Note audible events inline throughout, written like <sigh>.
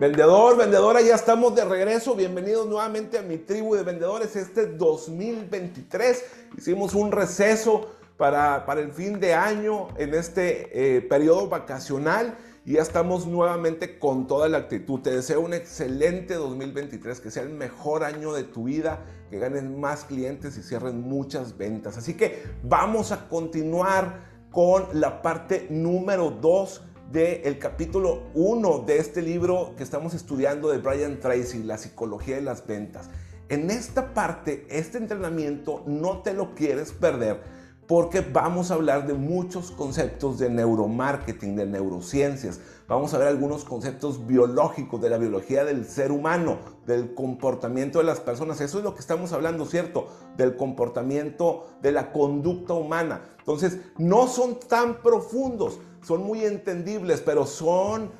Vendedor, vendedora, ya estamos de regreso. Bienvenidos nuevamente a mi tribu de vendedores. Este 2023 hicimos un receso para, para el fin de año en este eh, periodo vacacional y ya estamos nuevamente con toda la actitud. Te deseo un excelente 2023, que sea el mejor año de tu vida, que ganes más clientes y cierren muchas ventas. Así que vamos a continuar con la parte número 2 del capítulo 1 de este libro que estamos estudiando de Brian Tracy, La psicología de las ventas. En esta parte, este entrenamiento no te lo quieres perder porque vamos a hablar de muchos conceptos de neuromarketing, de neurociencias. Vamos a ver algunos conceptos biológicos de la biología del ser humano, del comportamiento de las personas. Eso es lo que estamos hablando, ¿cierto? Del comportamiento, de la conducta humana. Entonces, no son tan profundos, son muy entendibles, pero son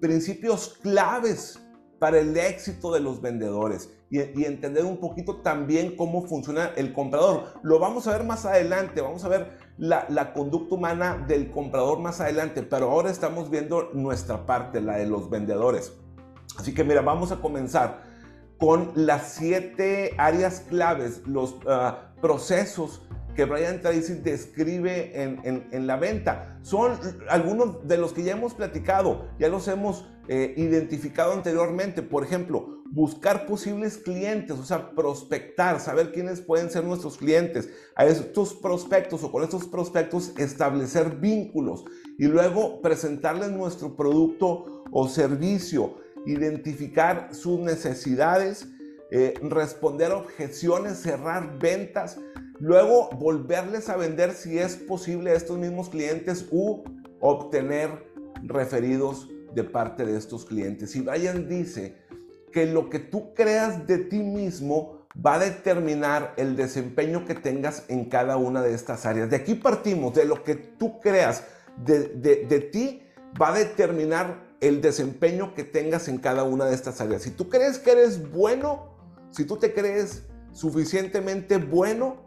principios claves para el éxito de los vendedores y, entender un poquito también cómo funciona el comprador. Lo vamos a ver más adelante, vamos a ver la, conducta humana del comprador más adelante, pero ahora estamos viendo nuestra parte, la de los vendedores. Así que mira, vamos a comenzar con las siete áreas claves, los ah, procesos que Brian Tracy describe en, la venta. Son algunos de los que ya hemos platicado, ya los hemos eh, identificado anteriormente. Por ejemplo, buscar posibles clientes, o sea, prospectar, saber quiénes pueden ser nuestros clientes. A estos prospectos o con estos prospectos establecer vínculos y luego presentarles nuestro producto o servicio, identificar sus necesidades, eh, responder objeciones, cerrar ventas Luego, volverles a vender si es posible a estos mismos clientes u obtener referidos de parte de estos clientes. Y Brian dice que lo que tú creas de ti mismo va a determinar el desempeño que tengas en cada una de estas áreas. De aquí partimos, de lo que tú creas de, de ti va a determinar el desempeño que tengas en cada una de estas áreas. Si tú crees que eres bueno, si tú te crees suficientemente bueno,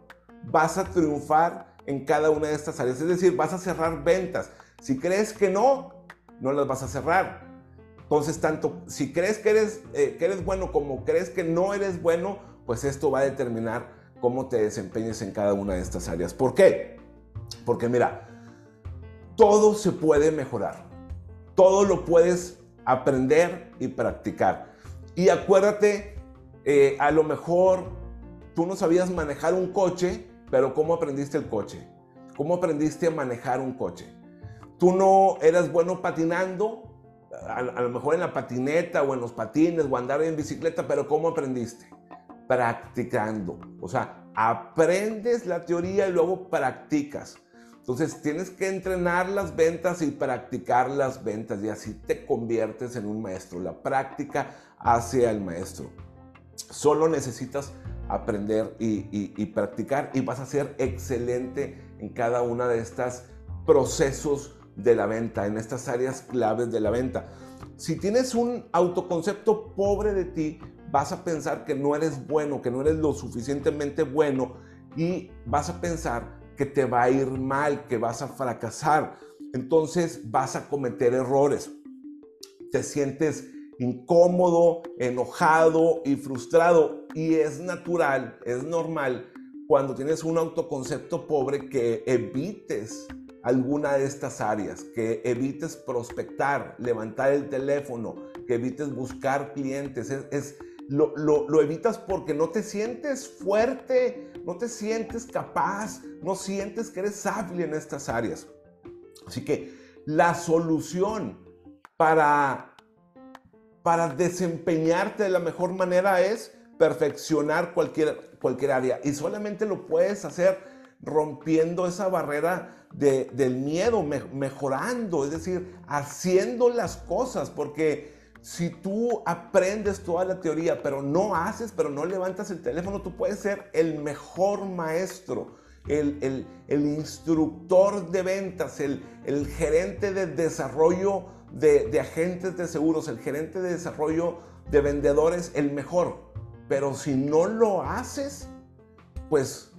vas a triunfar en cada una de estas áreas. Es decir, vas a cerrar ventas. Si crees que no, no las vas a cerrar. Entonces, tanto si crees que eres, eh, que eres bueno como crees que no eres bueno, pues esto va a determinar cómo te desempeñes en cada una de estas áreas. ¿Por qué? Porque mira, todo se puede mejorar. Todo lo puedes aprender y practicar. Y acuérdate, eh, a lo mejor tú no sabías manejar un coche, pero ¿cómo aprendiste el coche? ¿Cómo aprendiste a manejar un coche? Tú no eras bueno patinando, a, lo mejor en la patineta o en los patines o andar en bicicleta, pero ¿cómo aprendiste? Practicando. O sea, aprendes la teoría y luego practicas. Entonces tienes que entrenar las ventas y practicar las ventas y así te conviertes en un maestro. La práctica hace al maestro. Solo necesitas aprender y, practicar y vas a ser excelente en cada una de estas procesos de la venta, en estas áreas claves de la venta. Si tienes un autoconcepto pobre de ti, vas a pensar que no eres bueno, que no eres lo suficientemente bueno y vas a pensar que te va a ir mal, que vas a fracasar. Entonces vas a cometer errores. Te sientes incómodo, enojado y frustrado. Y es natural, es normal cuando tienes un autoconcepto pobre que evites alguna de estas áreas, que evites prospectar, levantar el teléfono, que evites buscar clientes. Es, lo, lo, evitas porque no te sientes fuerte, no te sientes capaz, no sientes que eres hábil en estas áreas. Así que la solución para para desempeñarte de la mejor manera es perfeccionar cualquier, cualquier área. Y solamente lo puedes hacer rompiendo esa barrera del miedo, mejorando, es decir, haciendo las cosas, porque si tú aprendes toda la teoría, pero no haces, pero no levantas el teléfono, tú puedes ser el mejor maestro, el, instructor de ventas, el, el gerente de desarrollo de, agentes de seguros, el gerente de desarrollo de vendedores, el mejor. Pero si no lo haces, pues,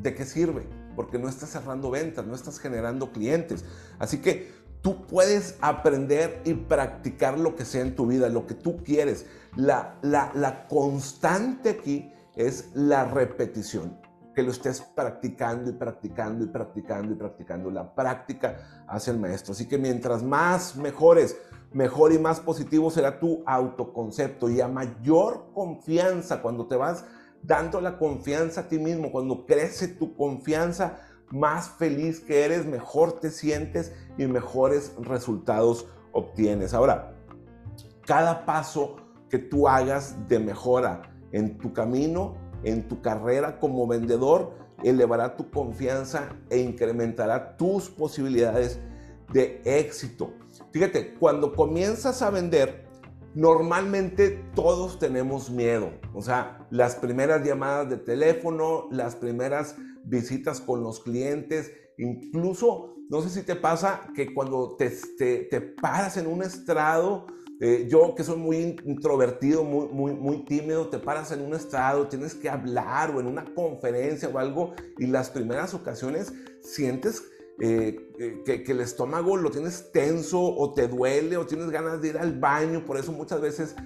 ¿de qué sirve? Porque no estás cerrando ventas, no estás generando clientes. Así que tú puedes aprender y practicar lo que sea en tu vida, lo que tú quieres. La, la, la constante aquí es la repetición que lo estés practicando y practicando y practicando y practicando. La práctica hace el maestro. Así que mientras más mejores, mejor y más positivo será tu autoconcepto y a mayor confianza, cuando te vas dando la confianza a ti mismo, cuando crece tu confianza, más feliz que eres, mejor te sientes y mejores resultados obtienes. Ahora, cada paso que tú hagas de mejora en tu camino en tu carrera como vendedor elevará tu confianza e incrementará tus posibilidades de éxito. Fíjate, cuando comienzas a vender, normalmente todos tenemos miedo. O sea, las primeras llamadas de teléfono, las primeras visitas con los clientes, incluso, no sé si te pasa que cuando te, te, paras en un estrado, eh, yo que soy muy introvertido, muy, muy, muy tímido, te paras en un estado, tienes que hablar o en una conferencia o algo y las primeras ocasiones sientes eh, eh, que, que, el estómago lo tienes tenso o te duele o tienes ganas de ir al baño. Por eso muchas veces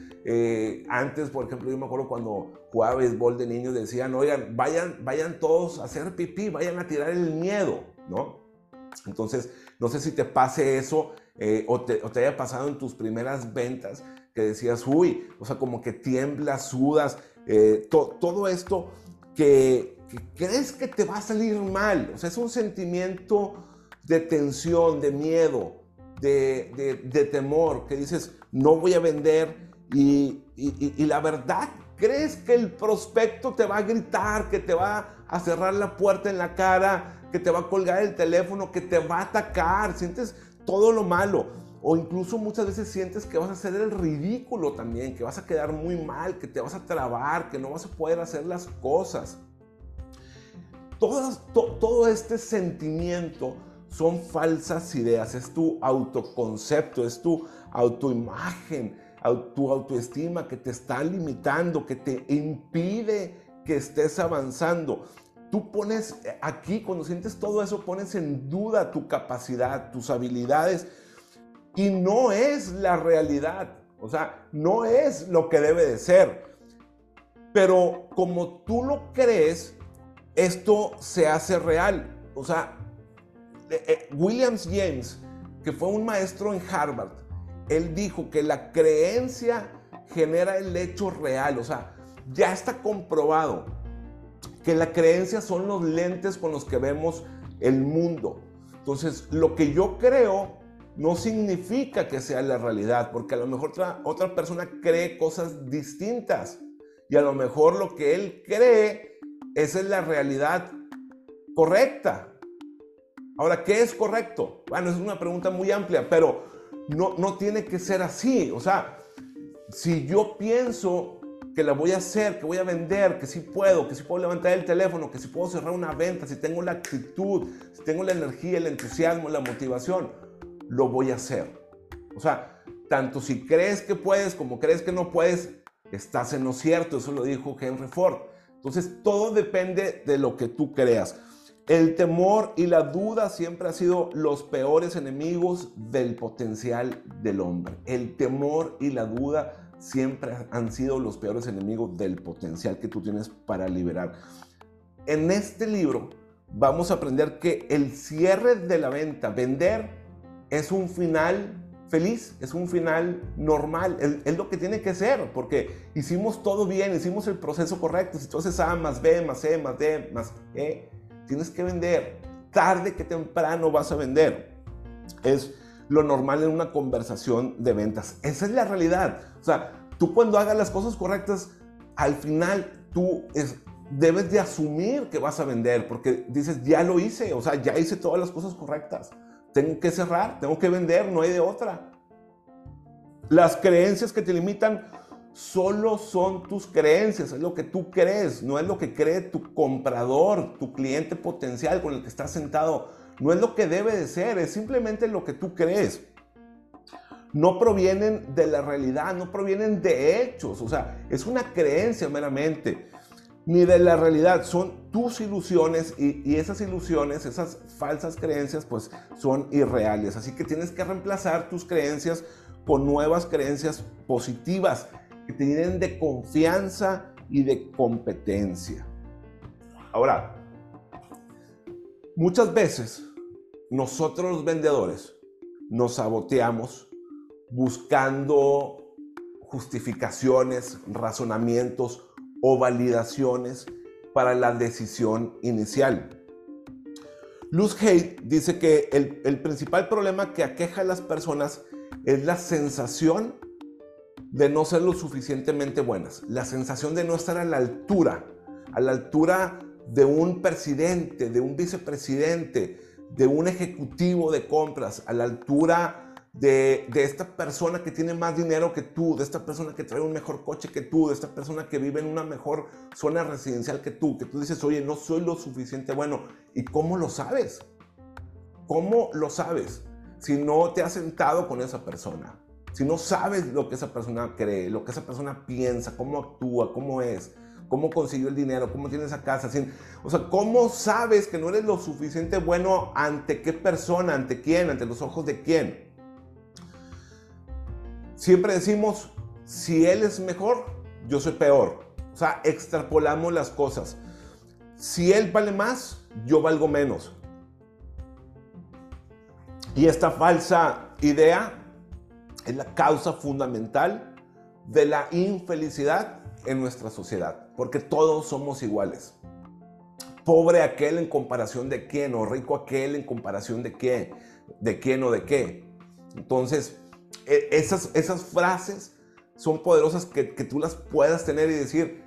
antes, por ejemplo, yo me acuerdo cuando jugaba béisbol de niño decían, oigan, vayan, vayan todos a hacer pipí, vayan a tirar el miedo, ¿no? Entonces, no sé si te pase eso eh, o, te, haya pasado en tus primeras ventas que decías, uy, o sea, como que tiemblas, sudas, eh, todo esto que, crees que te va a salir mal. O sea, es un sentimiento de tensión, de miedo, de, temor, que dices, no voy a vender y, y, la verdad, crees que el prospecto te va a gritar, que te va a cerrar la puerta en la cara, que te va a colgar el teléfono, que te va a atacar, sientes todo lo malo. O incluso muchas veces sientes que vas a hacer el ridículo también, que vas a quedar muy mal, que te vas a trabar, que no vas a poder hacer las cosas. todo este sentimiento son falsas ideas, es tu autoconcepto, es tu autoimagen, tu autoestima que te está limitando, que te impide que estés avanzando. Tú pones eh, aquí, cuando sientes todo eso, pones en duda tu capacidad, tus habilidades, y no es la realidad. O sea, no es lo que debe de ser. Pero como tú lo crees, esto se hace real. O sea, eh, eh, Williams James, que fue un maestro en Harvard, él dijo que la creencia genera el hecho real. O sea, ya está comprobado que la creencia son los lentes con los que vemos el mundo. Entonces, lo que yo creo no significa que sea la realidad, porque a lo mejor otra, otra persona cree cosas distintas y a lo mejor lo que él cree, es la realidad correcta. Ahora, ¿qué es correcto? Bueno, es una pregunta muy amplia, pero no, no tiene que ser así. O sea, si yo pienso que la voy a hacer, que voy a vender, que sí puedo, que sí puedo levantar el teléfono, que sí puedo cerrar una venta, si tengo la actitud, si tengo la energía, el entusiasmo, la motivación, lo voy a hacer. O sea, tanto si crees que puedes como crees que no puedes, estás en lo cierto, eso lo dijo Henry Ford. Entonces, todo depende de lo que tú creas. El temor y la duda siempre han sido los peores enemigos del potencial del hombre. El temor y la duda siempre han sido los peores enemigos del potencial que tú tienes para liberar. En este libro vamos a aprender que el cierre de la venta, vender, es un final feliz, es un final normal, es, lo que tiene que ser, porque hicimos todo bien, hicimos el proceso correcto, haces A más B más C más D más E, tienes que vender, tarde que temprano vas a vender. Es lo normal en una conversación de ventas. Esa es la realidad. O sea, tú cuando hagas las cosas correctas, al final tú debes de asumir que vas a vender, porque dices, ya lo hice, o sea, ya hice todas las cosas correctas. Tengo que cerrar, tengo que vender, no hay de otra. Las creencias que te limitan solo son tus creencias, es lo que tú crees, no es lo que cree tu comprador, tu cliente potencial con el que estás sentado no es lo que debe de ser, es simplemente lo que tú crees. No provienen de la realidad, no provienen de hechos, o sea, es una creencia meramente. ni de la realidad, son tus ilusiones y, esas ilusiones, esas falsas creencias, pues son irreales. Así que tienes que reemplazar tus creencias con nuevas creencias positivas que te llenen de confianza y de competencia. Ahora, muchas veces nosotros los vendedores nos saboteamos buscando justificaciones, razonamientos o validaciones para la decisión inicial. Luz Hay dice que el, el, principal problema que aqueja a las personas es la sensación de no ser lo suficientemente buenas, la sensación de no estar a la altura, a la altura de un presidente, de un vicepresidente, de un ejecutivo de compras, a la altura de, esta persona que tiene más dinero que tú, de esta persona que trae un mejor coche que tú, de esta persona que vive en una mejor zona residencial que tú, que tú dices, oye, no soy lo suficiente bueno. ¿Y cómo lo sabes? ¿Cómo lo sabes? Si no te has sentado con esa persona, si no sabes lo que esa persona cree, lo que esa persona piensa, cómo actúa, cómo es, cómo consiguió el dinero, cómo tiene esa casa, o sea, cómo sabes que no eres lo suficiente bueno ante qué persona, ante quién, ante los ojos de quién. Siempre decimos, si él es mejor, yo soy peor. O sea, extrapolamos las cosas. Si él vale más, yo valgo menos. Y esta falsa idea es la causa fundamental de la infelicidad en nuestra sociedad, porque todos somos iguales. Pobre aquel en comparación de quién, o rico aquel en comparación de qué, de quién o de qué. Entonces, esas, esas frases son poderosas que, que, tú las puedas tener y decir,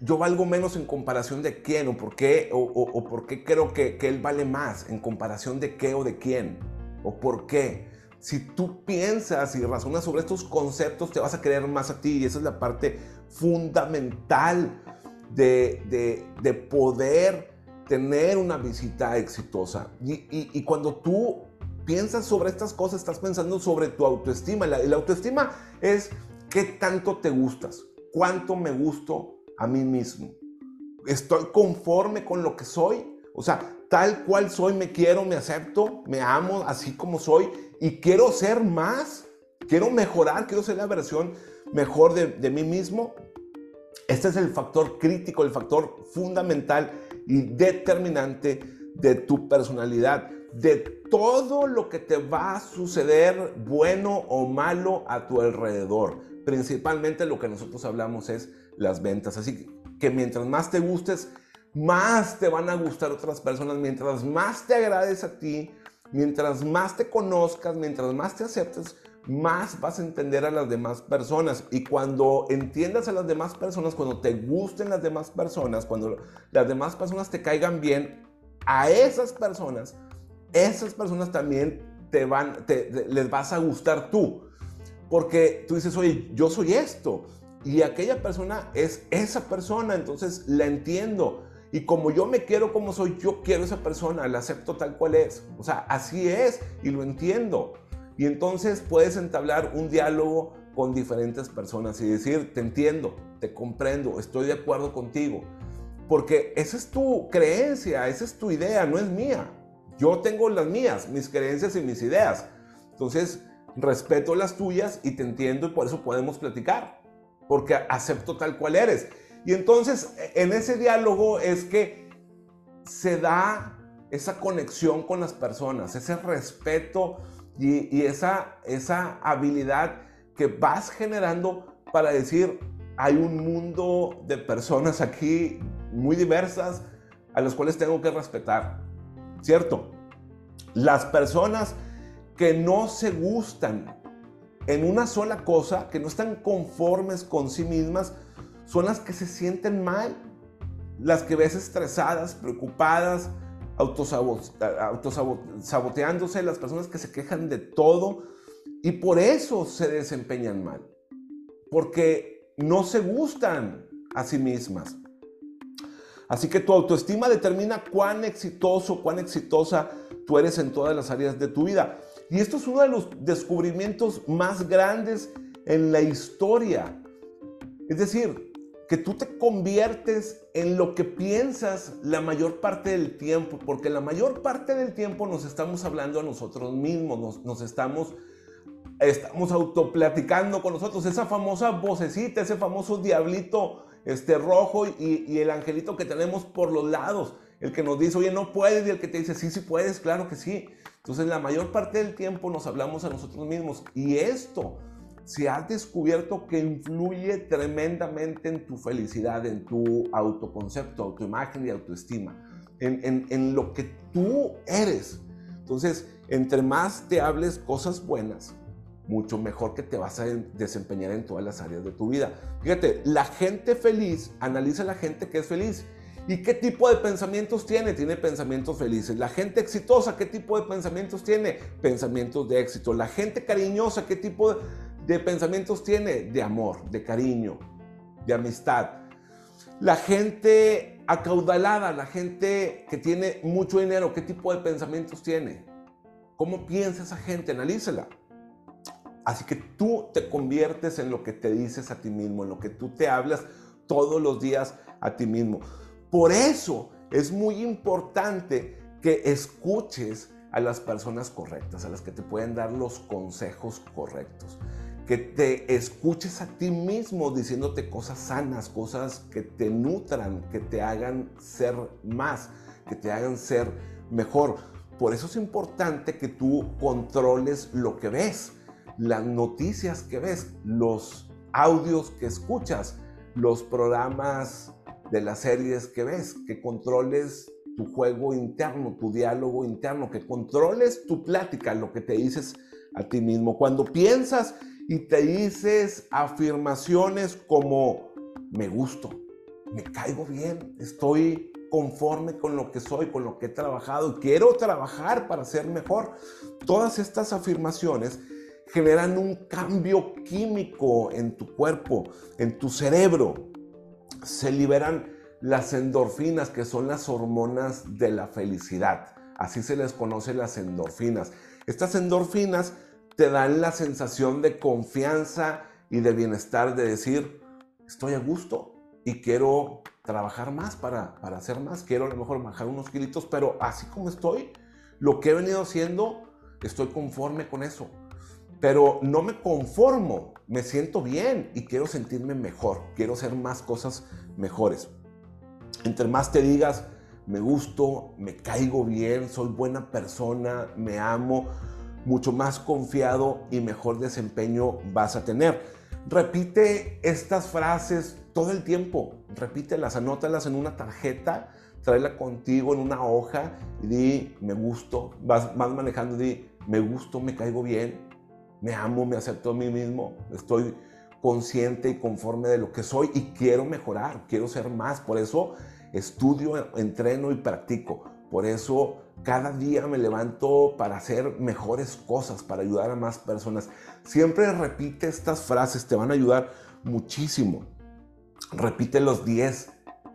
yo valgo menos en comparación de quién o por qué, o, o, por qué creo que, que, él vale más, en comparación de qué o de quién, o por qué. Si tú piensas y razonas sobre estos conceptos, te vas a creer más a ti y esa es la parte fundamental de, de, de poder tener una visita exitosa. Y, y cuando tú piensas sobre estas cosas, estás pensando sobre tu autoestima. La, la autoestima es qué tanto te gustas, cuánto me gusto a mí mismo. Estoy conforme con lo que soy. O sea, tal cual soy, me quiero, me acepto, me amo así como soy y quiero ser más, quiero mejorar, quiero ser la versión mejor de, de mí mismo. Este es el factor crítico, el factor fundamental y determinante de tu personalidad de todo lo que te va a suceder, bueno o malo, a tu alrededor. Principalmente lo que nosotros hablamos es las ventas. Así que mientras más te gustes, más te van a gustar otras personas. Mientras más te agrades a ti, mientras más te conozcas, mientras más te aceptes, más vas a entender a las demás personas. Y cuando entiendas a las demás personas, cuando te gusten las demás personas, cuando las demás personas te caigan bien, a esas personas esas personas también te van, les vas a gustar tú. Porque tú dices, oye, yo soy esto. Y aquella persona es esa persona, entonces la entiendo. Y como yo me quiero como soy, yo quiero esa persona, la acepto tal cual es. O sea, así es y lo entiendo. Y entonces puedes entablar un diálogo con diferentes personas y decir, te entiendo, te comprendo, estoy de acuerdo contigo. Porque esa es tu creencia, esa es tu idea, no es mía. Yo tengo las mías, mis creencias y mis ideas. Entonces, respeto las tuyas y te entiendo y por eso podemos platicar, porque acepto tal cual eres. Y entonces, en ese diálogo es que se da esa conexión con las personas, ese respeto y, esa, esa habilidad que vas generando para decir, hay un mundo de personas aquí muy diversas a las cuales tengo que respetar. ¿cierto? Las personas que no se gustan en una sola cosa, que no están conformes con sí mismas, son las que se sienten mal, las que ves estresadas, preocupadas, autosaboteándose, las personas que se quejan de todo y por eso se desempeñan mal, porque no se gustan a sí mismas. Así que tu autoestima determina cuán exitoso, cuán exitosa tú eres en todas las áreas de tu vida. Y esto es uno de los descubrimientos más grandes en la historia. Es decir, que tú te conviertes en lo que piensas la mayor parte del tiempo, porque la mayor parte del tiempo nos estamos hablando a nosotros mismos, nos, estamos, estamos autoplaticando con nosotros, esa famosa vocecita, ese famoso diablito este, rojo y el angelito que tenemos por los lados, el que nos dice, oye, no puedes, y el que te dice, sí, sí puedes, claro que sí. Entonces la mayor parte del tiempo nos hablamos a nosotros mismos y esto se ha descubierto que influye tremendamente en tu felicidad, en tu autoconcepto, autoimagen y autoestima, en, en, lo que tú eres. Entonces, entre más te hables cosas buenas, mucho mejor que te vas a desempeñar en todas las áreas de tu vida. Fíjate, la gente feliz, analiza la gente que es feliz. ¿Y qué tipo de pensamientos tiene? Tiene pensamientos felices. La gente exitosa, ¿qué tipo de pensamientos tiene? Pensamientos de éxito. La gente cariñosa, ¿qué tipo de pensamientos tiene? De amor, de cariño, de amistad. La gente acaudalada, la gente que tiene mucho dinero, ¿qué tipo de pensamientos tiene? ¿Cómo piensa esa gente? Analícela. Así que tú te conviertes en lo que te dices a ti mismo, en lo que tú te hablas todos los días a ti mismo. Por eso es muy importante que escuches a las personas correctas, a las que te pueden dar los consejos correctos que te escuches a ti mismo diciéndote cosas sanas, cosas que te nutran, que te hagan ser más, que te hagan ser mejor. Por eso es importante que tú controles lo que ves, las noticias que ves, los audios que escuchas, los programas de las series que ves, que controles tu juego interno, tu diálogo interno, que controles tu plática, lo que te dices a ti mismo. Cuando piensas y te dices afirmaciones como me gusto, me caigo bien, estoy conforme con lo que soy, con lo que he trabajado quiero trabajar para ser mejor. Todas estas afirmaciones generan un cambio químico en tu cuerpo, en tu cerebro. Se liberan las endorfinas, que son las hormonas de la felicidad. Así se les conoce las endorfinas. Estas endorfinas te dan la sensación de confianza y de bienestar de decir, estoy a gusto y quiero trabajar más para, para hacer más, quiero a lo mejor bajar unos kilitos, pero así como estoy, lo que he venido haciendo, estoy conforme con eso. Pero no me conformo, me siento bien y quiero sentirme mejor, quiero hacer más cosas mejores. Entre más te digas, me gusto, me caigo bien, soy buena persona, me amo, mucho más confiado y mejor desempeño vas a tener. Repite estas frases todo el tiempo, repítelas, anótalas en una tarjeta, tráela contigo en una hoja y di, me gusto, vas, vas manejando di, me gusto, me caigo bien, me amo, me acepto a mí mismo, estoy consciente y conforme de lo que soy y quiero mejorar, quiero ser más, por eso estudio, entreno y practico, por eso cada día me levanto para hacer mejores cosas, para ayudar a más personas. Siempre repite estas frases, te van a ayudar muchísimo. Repite los 10,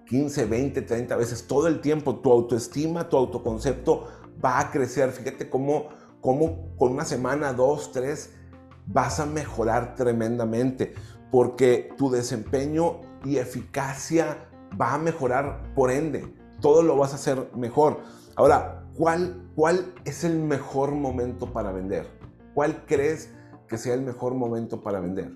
15, 20, 30 veces todo el tiempo. Tu autoestima, tu autoconcepto va a crecer. Fíjate cómo, cómo con una semana, dos, tres, vas a mejorar tremendamente. Porque tu desempeño y eficacia va a mejorar por ende. Todo lo vas a hacer mejor. Ahora, ¿cuál, ¿cuál es el mejor momento para vender? ¿Cuál crees que sea el mejor momento para vender?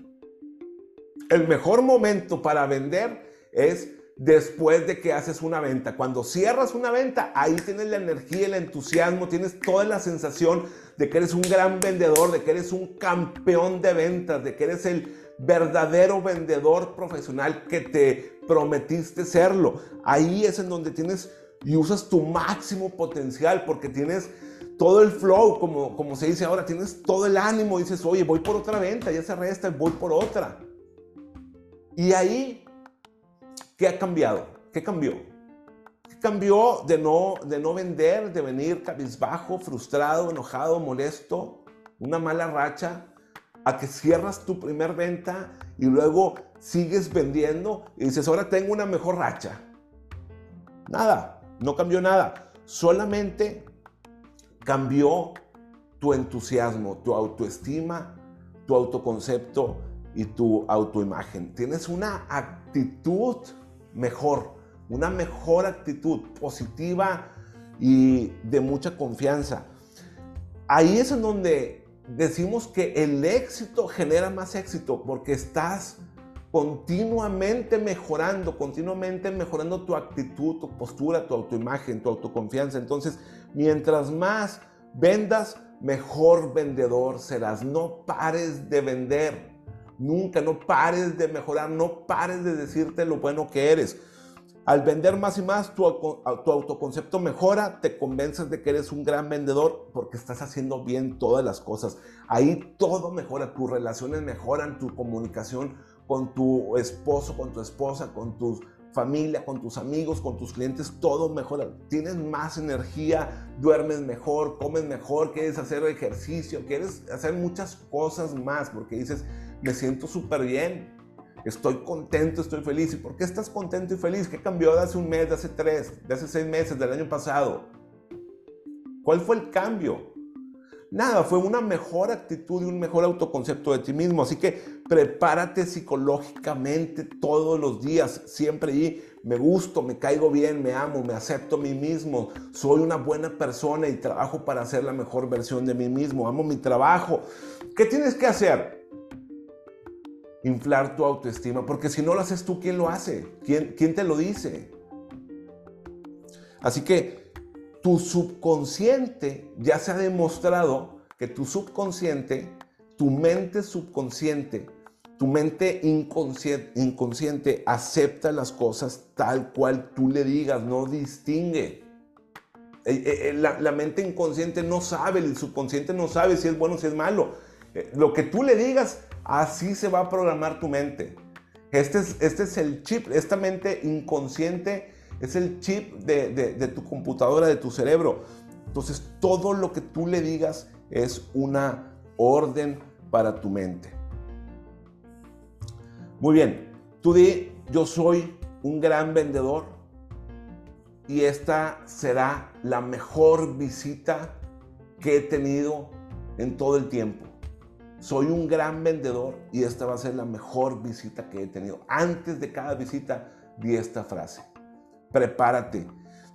El mejor momento para vender es después de que haces una venta. Cuando cierras una venta, ahí tienes la energía, el entusiasmo, tienes toda la sensación de que eres un gran vendedor, de que eres un campeón de ventas, de que eres el verdadero vendedor profesional que te prometiste serlo. Ahí es en donde tienes y usas tu máximo potencial porque tienes todo el flow, como, como se dice ahora, tienes todo el ánimo, dices, oye, voy por otra venta, ya se resta, voy por otra. Y ahí, ¿qué ha cambiado? ¿Qué cambió? ¿Qué cambió de no, de no vender, de venir cabizbajo, frustrado, enojado, molesto, una mala racha, a que cierras tu primer venta y luego sigues vendiendo y dices, ahora tengo una mejor racha? Nada, no cambió nada, solamente cambió tu entusiasmo, tu autoestima, tu autoconcepto y tu autoimagen. Tienes una actitud mejor, una mejor actitud positiva y de mucha confianza. Ahí es en donde decimos que el éxito genera más éxito porque estás continuamente mejorando, continuamente mejorando tu actitud, tu postura, tu autoimagen, tu autoconfianza. Entonces, mientras más vendas, mejor vendedor serás. No pares de vender. Nunca, no pares de mejorar, no pares de decirte lo bueno que eres. Al vender más y más, tu, autoconcepto mejora, te convences de que eres un gran vendedor porque estás haciendo bien todas las cosas. Ahí todo mejora, tus relaciones mejoran, tu comunicación con tu esposo, con tu esposa, con tu familia, con tus amigos, con tus clientes, todo mejora. Tienes más energía, duermes mejor, comes mejor, quieres hacer ejercicio, quieres hacer muchas cosas más porque dices, me siento súper bien, estoy contento, estoy feliz. ¿Y por qué estás contento y feliz? ¿Qué cambió de hace un mes, de hace tres, de hace seis meses, del año pasado? ¿Cuál fue el cambio? Nada, fue una mejor actitud y un mejor autoconcepto de ti mismo. Así que prepárate psicológicamente todos los días, siempre y me gusto, me caigo bien, me amo, me acepto a mí mismo, soy una buena persona y trabajo para ser la mejor versión de mí mismo, amo mi trabajo. ¿Qué tienes que hacer? Inflar tu autoestima, porque si no lo haces tú, ¿quién lo hace? ¿Quién, quién te lo dice? Así que tu subconsciente ya se ha demostrado que tu subconsciente, tu mente subconsciente, tu mente inconsciente, inconsciente acepta las cosas tal cual tú le digas, no distingue. Eh, eh, eh, la, mente inconsciente no sabe, el subconsciente no sabe si es bueno o si es malo. Lo que tú le digas, así se va a programar tu mente. Este es, este es el chip, esta mente inconsciente es el chip de, tu computadora, de tu cerebro. Entonces todo lo que tú le digas es una orden para tu mente. Muy bien, tú di, yo soy un gran vendedor y esta será la mejor visita que he tenido en todo el tiempo. Soy un gran vendedor y esta va a ser la mejor visita que he tenido. Antes de cada visita di esta frase prepárate.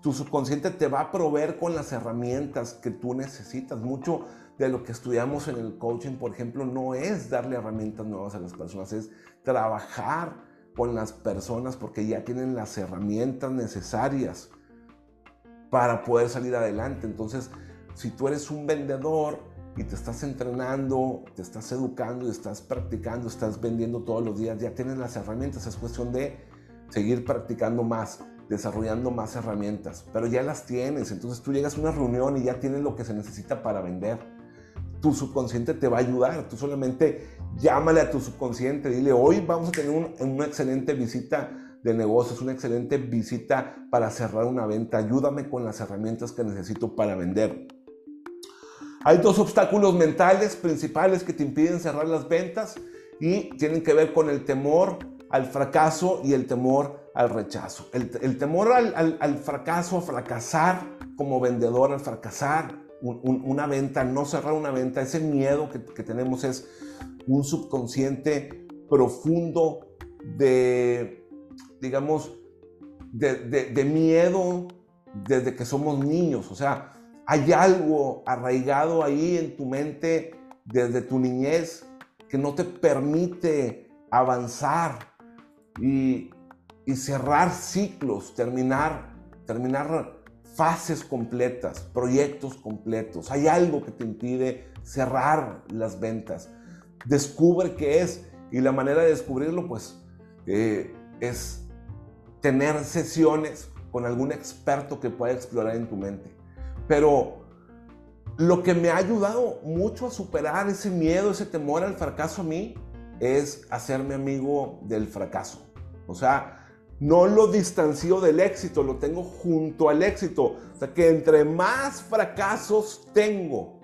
Tu subconsciente te va a proveer con las herramientas que tú necesitas. Mucho de lo que estudiamos en el coaching, por ejemplo, no es darle herramientas nuevas a las personas, es trabajar con las personas porque ya tienen las herramientas necesarias para poder salir adelante. Entonces, si tú eres un vendedor y te estás entrenando, te estás educando, estás practicando, estás vendiendo todos los días, ya tienes las herramientas, es cuestión de seguir practicando más desarrollando más herramientas, pero ya las tienes, entonces tú llegas a una reunión y ya tienes lo que se necesita para vender. Tu subconsciente te va a ayudar, tú solamente llámale a tu subconsciente, dile, hoy vamos a tener una excelente visita de negocios, una excelente visita para cerrar una venta, ayúdame con las herramientas que necesito para vender. Hay dos obstáculos mentales principales que te impiden cerrar las ventas y tienen que ver con el temor al fracaso y el temor al rechazo. El, temor al, fracaso, a fracasar como vendedor, al fracasar una venta, no cerrar una venta, ese miedo que, tenemos es un subconsciente profundo de, digamos, de, miedo desde que somos niños. O sea, hay algo arraigado ahí en tu mente desde tu niñez que no te permite avanzar. Y y cerrar ciclos, terminar, terminar fases completas, proyectos completos. Hay algo que te impide cerrar las ventas. Descubre qué es y la manera de descubrirlo pues eh, es tener sesiones con algún experto que pueda explorar en tu mente. Pero lo que me ha ayudado mucho a superar ese miedo, ese temor al fracaso a mí, es hacerme amigo del fracaso. O sea, no lo distancio del éxito, lo tengo junto al éxito. O sea que entre más fracasos tengo,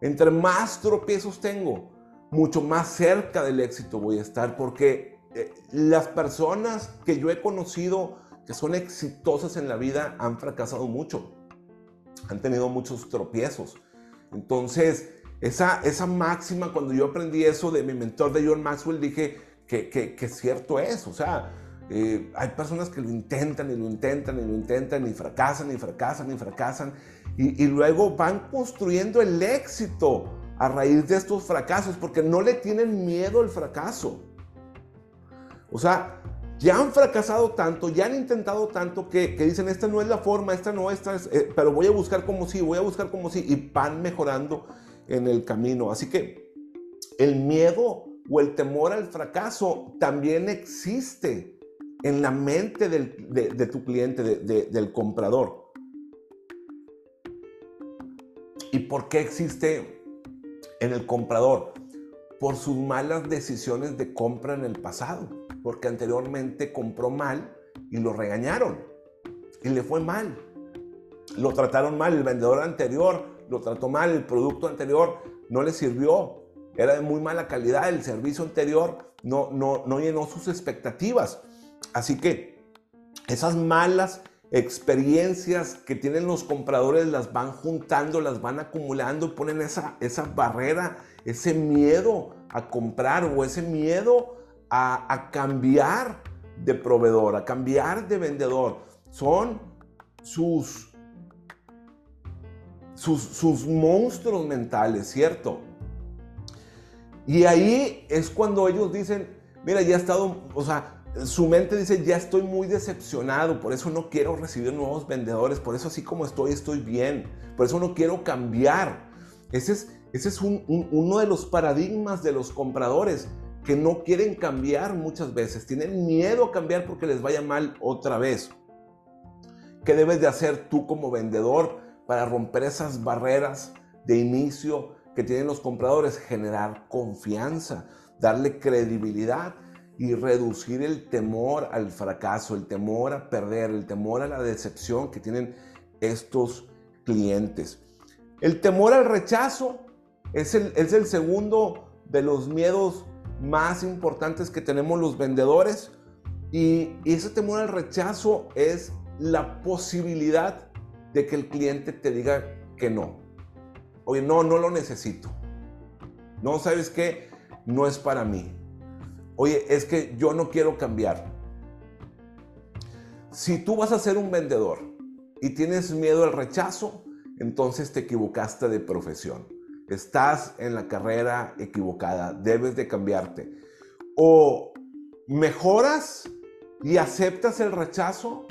entre más tropiezos tengo, mucho más cerca del éxito voy a estar porque eh, las personas que yo he conocido que son exitosas en la vida han fracasado mucho, han tenido muchos tropiezos. Entonces, esa, esa máxima, cuando yo aprendí eso de mi mentor de John Maxwell, dije que, que, cierto es. O sea, eh, hay personas que lo intentan y lo intentan y lo intentan y fracasan y fracasan y fracasan y, y, luego van construyendo el éxito a raíz de estos fracasos porque no le tienen miedo al fracaso. O sea, ya han fracasado tanto, ya han intentado tanto que, dicen, esta no es la forma, esta no, esta es, eh, pero voy a buscar como sí, voy a buscar como sí, y van mejorando en el camino. Así que el miedo o el temor al fracaso también existe en la mente de, tu cliente, del comprador. ¿Y por qué existe en el comprador? Por sus malas decisiones de compra en el pasado porque anteriormente compró mal y lo regañaron y le fue mal. Lo trataron mal, el vendedor anterior lo trató mal, el producto anterior no le sirvió, era de muy mala calidad, el servicio anterior no, no, no llenó sus expectativas. Así que esas malas experiencias que tienen los compradores las van juntando, las van acumulando ponen esa, esa barrera, ese miedo a comprar o ese miedo a, cambiar de proveedor, a cambiar de vendedor. Son sus, sus, monstruos mentales, ¿cierto? Y ahí es cuando ellos dicen, mira, ya he estado, o sea, su mente dice, ya estoy muy decepcionado, por eso no quiero recibir nuevos vendedores, por eso así como estoy, estoy bien, por eso no quiero cambiar. Ese es, ese es uno de los paradigmas de los compradores que no quieren cambiar muchas veces, tienen miedo a cambiar porque les vaya mal otra vez. ¿Qué debes de hacer tú como vendedor para romper esas barreras de inicio que tienen los compradores? Generar confianza, darle credibilidad y reducir el temor al fracaso, el temor a perder, el temor a la decepción que tienen estos clientes. El temor al rechazo es el, es el segundo de los miedos más importantes que tenemos los vendedores. Y, ese temor al rechazo es la posibilidad de que el cliente te diga que no. Oye, no, no lo necesito. No, ¿sabes qué? No es para mí. Oye, es que yo no quiero cambiar. Si tú vas a ser un vendedor y tienes miedo al rechazo, entonces te equivocaste de profesión estás en la carrera equivocada, debes de cambiarte. O mejoras y aceptas el rechazo,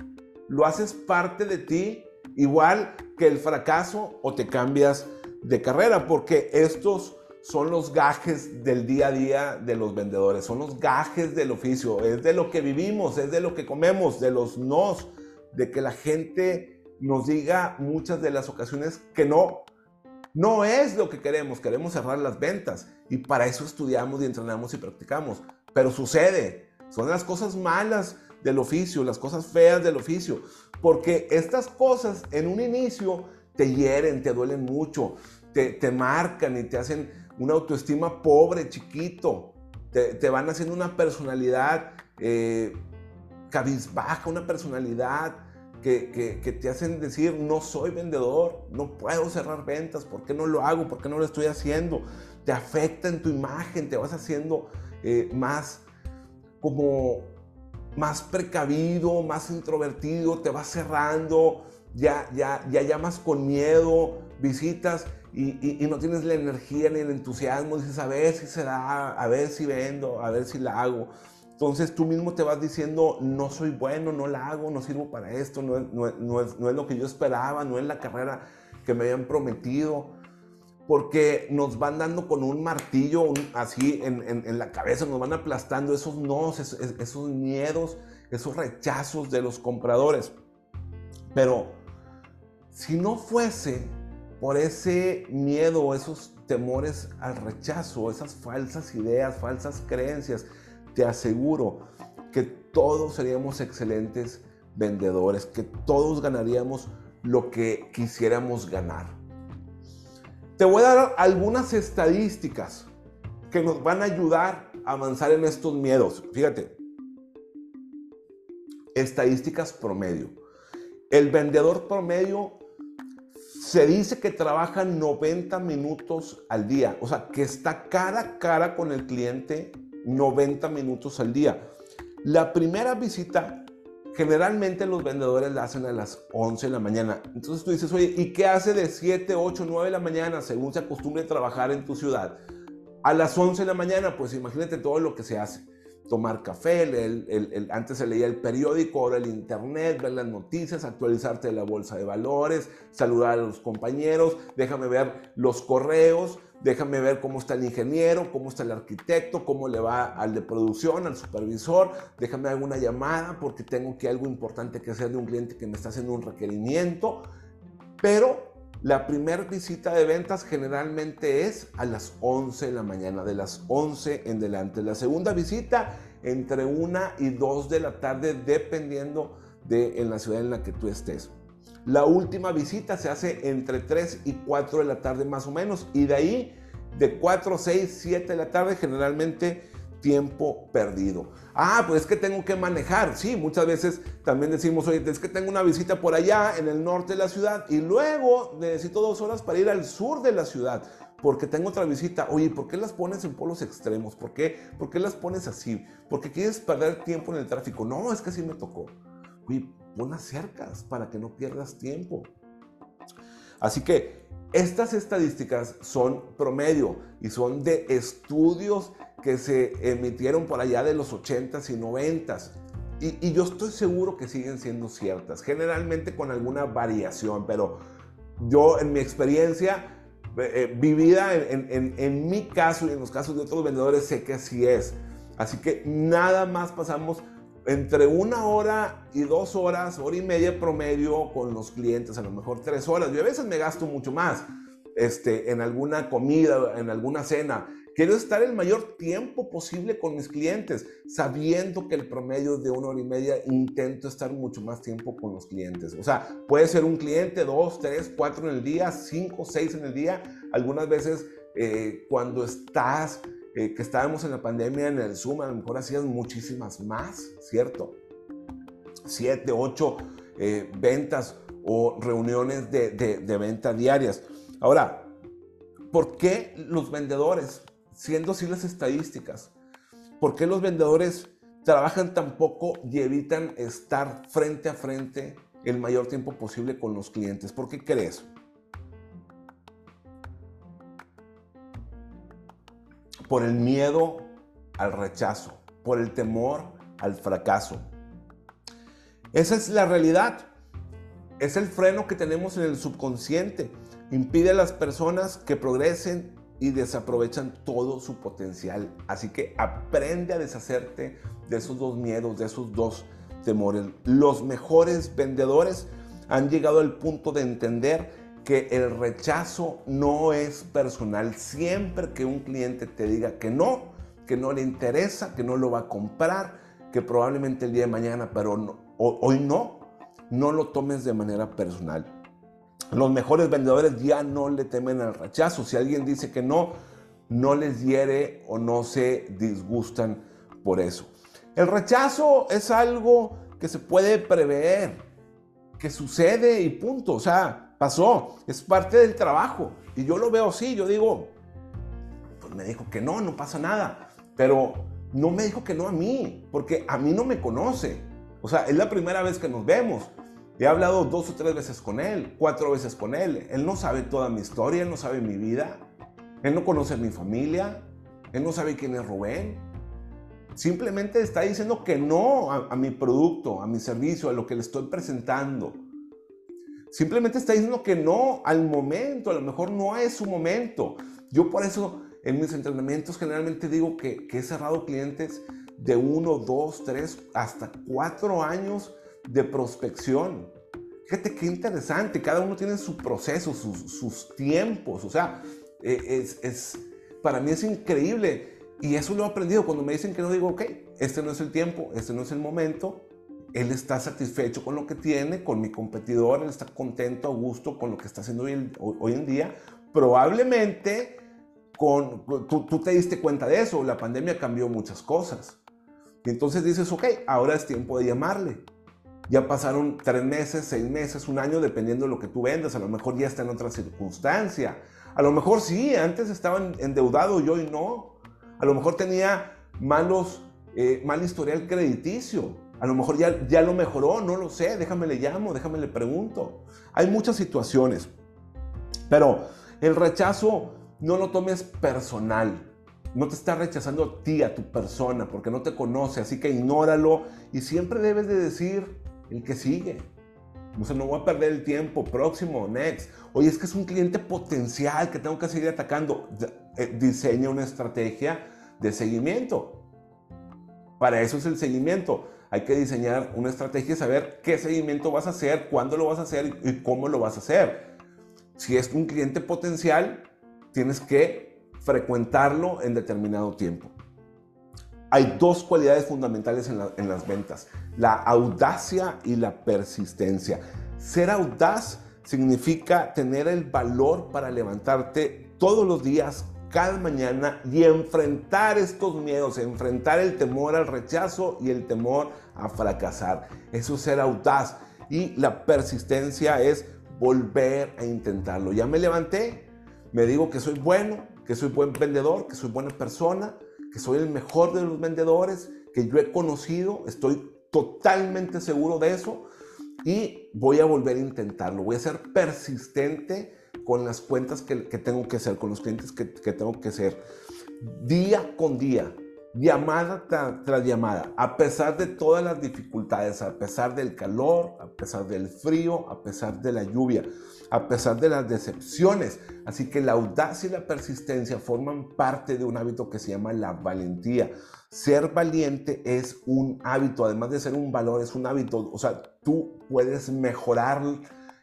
lo haces parte de ti, igual que el fracaso, o te cambias de carrera, porque estos son los gajes del día a día de los vendedores, son los gajes del oficio, es de lo que vivimos, es de lo que comemos, de los nos, de que la gente nos diga muchas de las ocasiones que no, no es lo que queremos, queremos cerrar las ventas y para eso estudiamos y entrenamos y practicamos. Pero sucede, son las cosas malas del oficio, las cosas feas del oficio, porque estas cosas en un inicio te hieren, te duelen mucho, te, marcan y te hacen una autoestima pobre, chiquito, te, van haciendo una personalidad eh, cabizbaja, una personalidad que, te hacen decir, no soy vendedor, no puedo cerrar ventas, ¿por qué no lo hago? ¿Por qué no lo estoy haciendo? Te afecta en tu imagen, te vas haciendo eh, más como más precavido, más introvertido, te vas cerrando, ya, ya, ya llamas con miedo, visitas y, y, no tienes la energía ni el entusiasmo, dices a ver si se da, a ver si vendo, a ver si la hago. Entonces tú mismo te vas diciendo, no soy bueno, no la hago, no sirvo para esto, no, no, es, lo que yo esperaba, no es la carrera que me habían prometido. Porque nos van dando con un martillo así en, la cabeza, nos van aplastando esos no, esos, esos miedos, esos rechazos de los compradores. Pero si no fuese por ese miedo, esos temores al rechazo, esas falsas ideas, falsas creencias, te aseguro que todos seríamos excelentes vendedores, que todos ganaríamos lo que quisiéramos ganar. Te voy a dar algunas estadísticas que nos van a ayudar a avanzar en estos miedos. Fíjate, estadísticas promedio. El vendedor promedio se dice que trabaja 90 minutos al día, o sea, que está cara a cara con el cliente 90 minutos al día. La primera visita generalmente los vendedores la hacen a las 11 de la mañana. Entonces tú dices, oye, ¿y qué hace de 7, 8, 9 de la mañana según se acostumbre trabajar en tu ciudad? A las 11 de la mañana, pues imagínate todo lo que se hace. Tomar café, el, antes se leía el periódico, ahora el internet, ver las noticias, actualizarte de la bolsa de valores, saludar a los compañeros, déjame ver los correos, déjame ver cómo está el ingeniero, cómo está el arquitecto, cómo le va al de producción, al supervisor, déjame alguna llamada porque tengo que algo importante que hacer de un cliente que me está haciendo un requerimiento, pero la primera visita de ventas generalmente es a las 11 de la mañana, de las 11 en delante. La segunda visita entre 1 y 2 de la tarde, dependiendo de en la ciudad en la que tú estés. La última visita se hace entre 3 y 4 de la tarde más o menos. Y de ahí, de 4, 6, 7 de la tarde, generalmente tiempo perdido. Ah, pues es que tengo que manejar. Sí, muchas veces también decimos, oye, es que tengo una visita por allá en el norte de la ciudad y luego necesito dos horas para ir al sur de la ciudad porque tengo otra visita. Oye, ¿por qué las pones en polos extremos? ¿Por qué, ¿Por qué las pones así? ¿Porque quieres perder tiempo en el tráfico? No, es que así me tocó. Oye, pon cercas para que no pierdas tiempo. Así que estas estadísticas son promedio y son de estudios que se emitieron por allá de los 80s y 90s. Y, yo estoy seguro que siguen siendo ciertas, generalmente con alguna variación, pero yo en mi experiencia eh, eh, vivida en, en mi caso y en los casos de otros vendedores sé que así es. Así que nada más pasamos entre una hora y dos horas, hora y media promedio con los clientes, a lo mejor tres horas. Yo a veces me gasto mucho más este, en alguna comida, en alguna cena. Quiero estar el mayor tiempo posible con mis clientes, sabiendo que el promedio de una hora y media intento estar mucho más tiempo con los clientes. O sea, puede ser un cliente, dos, tres, cuatro en el día, cinco, seis en el día. Algunas veces eh, cuando estás eh, que estábamos en la pandemia en el Zoom, a lo mejor hacías muchísimas más, ¿cierto? Siete, ocho eh, ventas o reuniones de, de, venta diarias. Ahora, ¿por qué los vendedores, siendo así las estadísticas, por qué los vendedores trabajan tan poco y evitan estar frente a frente el mayor tiempo posible con los clientes? ¿Por qué crees? por el miedo al rechazo, por el temor al fracaso. Esa es la realidad. Es el freno que tenemos en el subconsciente. Impide a las personas que progresen y desaprovechan todo su potencial. Así que aprende a deshacerte de esos dos miedos, de esos dos temores. Los mejores vendedores han llegado al punto de entender que el rechazo no es personal. Siempre que un cliente te diga que no, que no le interesa, que no lo va a comprar, que probablemente el día de mañana, pero hoy no, no lo tomes de manera personal. Los mejores vendedores ya no le temen al rechazo. Si alguien dice que no, no les hiere o no se disgustan por eso. El rechazo es algo que se puede prever, que sucede y punto. O sea, pasó, es parte del trabajo. Y yo lo veo así, yo digo, pues me dijo que no, no pasa nada. Pero no me dijo que no a mí, porque a mí no me conoce. O sea, es la primera vez que nos vemos. He hablado dos o tres veces con él, cuatro veces con él. Él no sabe toda mi historia, él no sabe mi vida. Él no conoce mi familia. Él no sabe quién es Rubén. Simplemente está diciendo que no a, a mi producto, a mi servicio, a lo que le estoy presentando. Simplemente está diciendo que no al momento, a lo mejor no es su momento. Yo por eso en mis entrenamientos generalmente digo que, he cerrado clientes de uno, dos, tres, hasta cuatro años de prospección. Fíjate qué interesante, cada uno tiene su proceso, sus, tiempos, o sea, e, es, para mí es increíble y eso lo he aprendido cuando me dicen que no digo, ok, este no es el tiempo, este no es el momento, él está satisfecho con lo que tiene, con mi competidor, él está contento, a gusto con lo que está haciendo hoy, en día. Probablemente con, tú, tú, te diste cuenta de eso, la pandemia cambió muchas cosas. Y entonces dices, ok, ahora es tiempo de llamarle. Ya pasaron tres meses, seis meses, un año, dependiendo de lo que tú vendas. A lo mejor ya está en otra circunstancia. A lo mejor sí, antes estaba endeudado y hoy no. A lo mejor tenía malos, eh, mal historial crediticio. A lo mejor ya, ya lo mejoró, no lo sé. Déjame le llamo, déjame le pregunto. Hay muchas situaciones. Pero el rechazo no lo tomes personal. No te está rechazando a ti, a tu persona, porque no te conoce. Así que ignóralo y siempre debes de decir el que sigue. O sea, no voy a perder el tiempo. Próximo, next. Oye, es que es un cliente potencial que tengo que seguir atacando. Eh, diseña una estrategia de seguimiento. Para eso es el seguimiento. Hay que diseñar una estrategia y saber qué seguimiento vas a hacer, cuándo lo vas a hacer y cómo lo vas a hacer. Si es un cliente potencial, tienes que frecuentarlo en determinado tiempo. Hay dos cualidades fundamentales en, las ventas, la audacia y la persistencia. Ser audaz significa tener el valor para levantarte todos los días, cada mañana y enfrentar estos miedos, enfrentar el temor al rechazo y el temor a fracasar. Eso es ser audaz. Y la persistencia es volver a intentarlo. Ya me levanté, me digo que soy bueno, que soy buen vendedor, que soy buena persona, que soy el mejor de los vendedores, que yo he conocido, estoy totalmente seguro de eso y voy a volver a intentarlo. Voy a ser persistente con las cuentas que, tengo que hacer, con los clientes que, tengo que hacer, día con día, llamada tras, llamada, a pesar de todas las dificultades, a pesar del calor, a pesar del frío, a pesar de la lluvia, a pesar de las decepciones. Así que la audacia y la persistencia forman parte de un hábito que se llama la valentía. Ser valiente es un hábito, además de ser un valor, es un hábito. O sea, tú puedes mejorar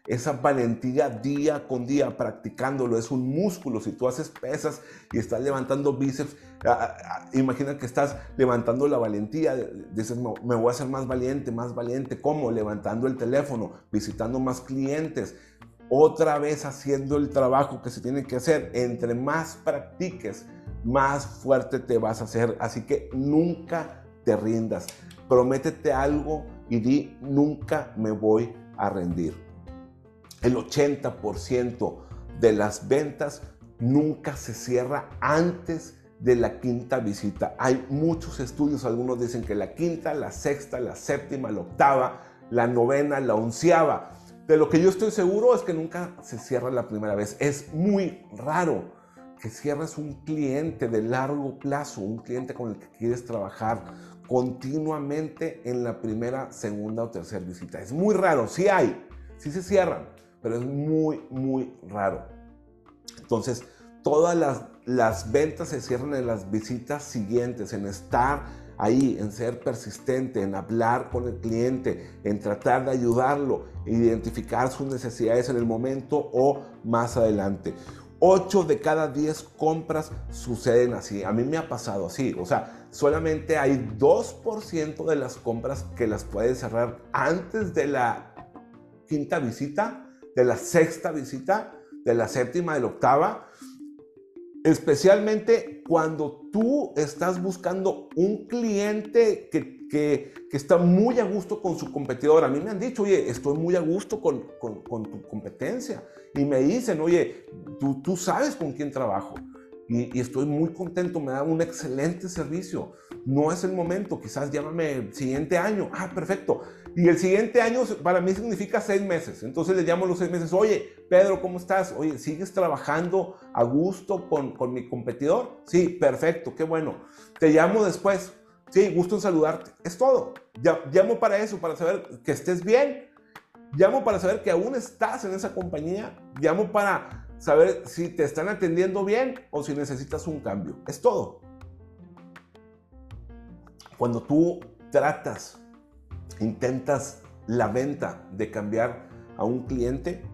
esa valentía día con día practicándolo. Es un músculo. Si tú haces pesas y estás levantando bíceps, imagina que estás levantando la valentía. Dices, me voy a hacer más valiente, más valiente. ¿Cómo? Levantando el teléfono, visitando más clientes. Otra vez haciendo el trabajo que se tiene que hacer. Entre más practiques, más fuerte te vas a hacer. Así que nunca te rindas. Prométete algo y di, nunca me voy a rendir el 80% de las ventas nunca se cierra antes de la quinta visita. Hay muchos estudios, algunos dicen que la quinta, la sexta, la séptima, la octava, la novena, la onceava. De lo que yo estoy seguro es que nunca se cierra la primera vez. Es muy raro que cierres un cliente de largo plazo, un cliente con el que quieres trabajar continuamente en la primera, segunda o tercera visita. Es muy raro, sí hay, sí se cierran, pero es muy, muy raro. Entonces, todas las, las ventas se cierran en las visitas siguientes, en estar ahí, en ser persistente, en hablar con el cliente, en tratar de ayudarlo, identificar sus necesidades en el momento o más adelante. 8 de cada 10 compras suceden así. A mí me ha pasado así. O sea, solamente hay 2% de las compras que las puedes cerrar antes de la quinta visita de la sexta visita, de la séptima, de la octava, especialmente cuando tú estás buscando un cliente que, que, está muy a gusto con su competidor. A mí me han dicho, oye, estoy muy a gusto con, tu competencia. Y me dicen, oye, tú, sabes con quién trabajo. Y, estoy muy contento, me da un excelente servicio. No es el momento, quizás llámame el siguiente año. Ah, perfecto. Y el siguiente año para mí significa seis meses. Entonces le llamo los seis meses, oye, Pedro, ¿cómo estás? Oye, ¿sigues trabajando a gusto con mi competidor? Sí, perfecto, qué bueno. Te llamo después. Sí, gusto en saludarte. Es todo. llamo para eso, para saber que estés bien. Llamo para saber que aún estás en esa compañía. Llamo para saber si te están atendiendo bien o si necesitas un cambio. Es todo. Cuando tú tratas intentas la venta de cambiar a un cliente,